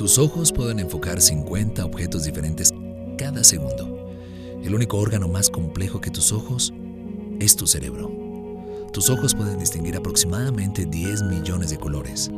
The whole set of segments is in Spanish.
Tus ojos pueden enfocar 50 objetos diferentes cada segundo. El único órgano más complejo que tus ojos es tu cerebro. Tus ojos pueden distinguir aproximadamente 10 millones de colores.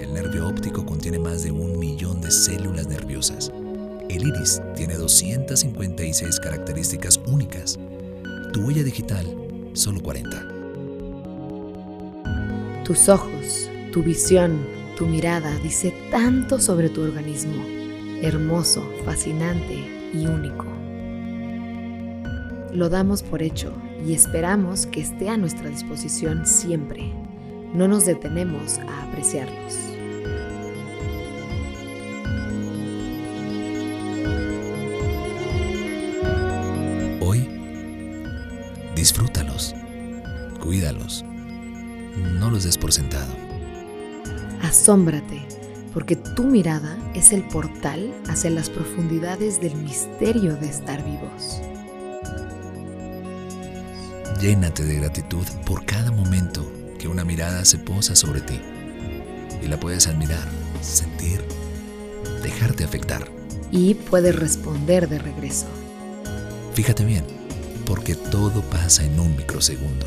El nervio óptico contiene más de un millón de células nerviosas. El iris tiene 256 características únicas. Tu huella digital, solo 40. Tus ojos, tu visión, tu mirada dice tanto sobre tu organismo, hermoso, fascinante y único. Lo damos por hecho y esperamos que esté a nuestra disposición siempre. No nos detenemos a apreciarlos. Hoy, disfrútalos, cuídalos, no los des por sentado. Asómbrate, porque tu mirada es el portal hacia las profundidades del misterio de estar vivos. Llénate de gratitud por cada momento que una mirada se posa sobre ti y la puedes admirar, sentir, dejarte afectar. Y puedes responder de regreso. Fíjate bien, porque todo pasa en un microsegundo.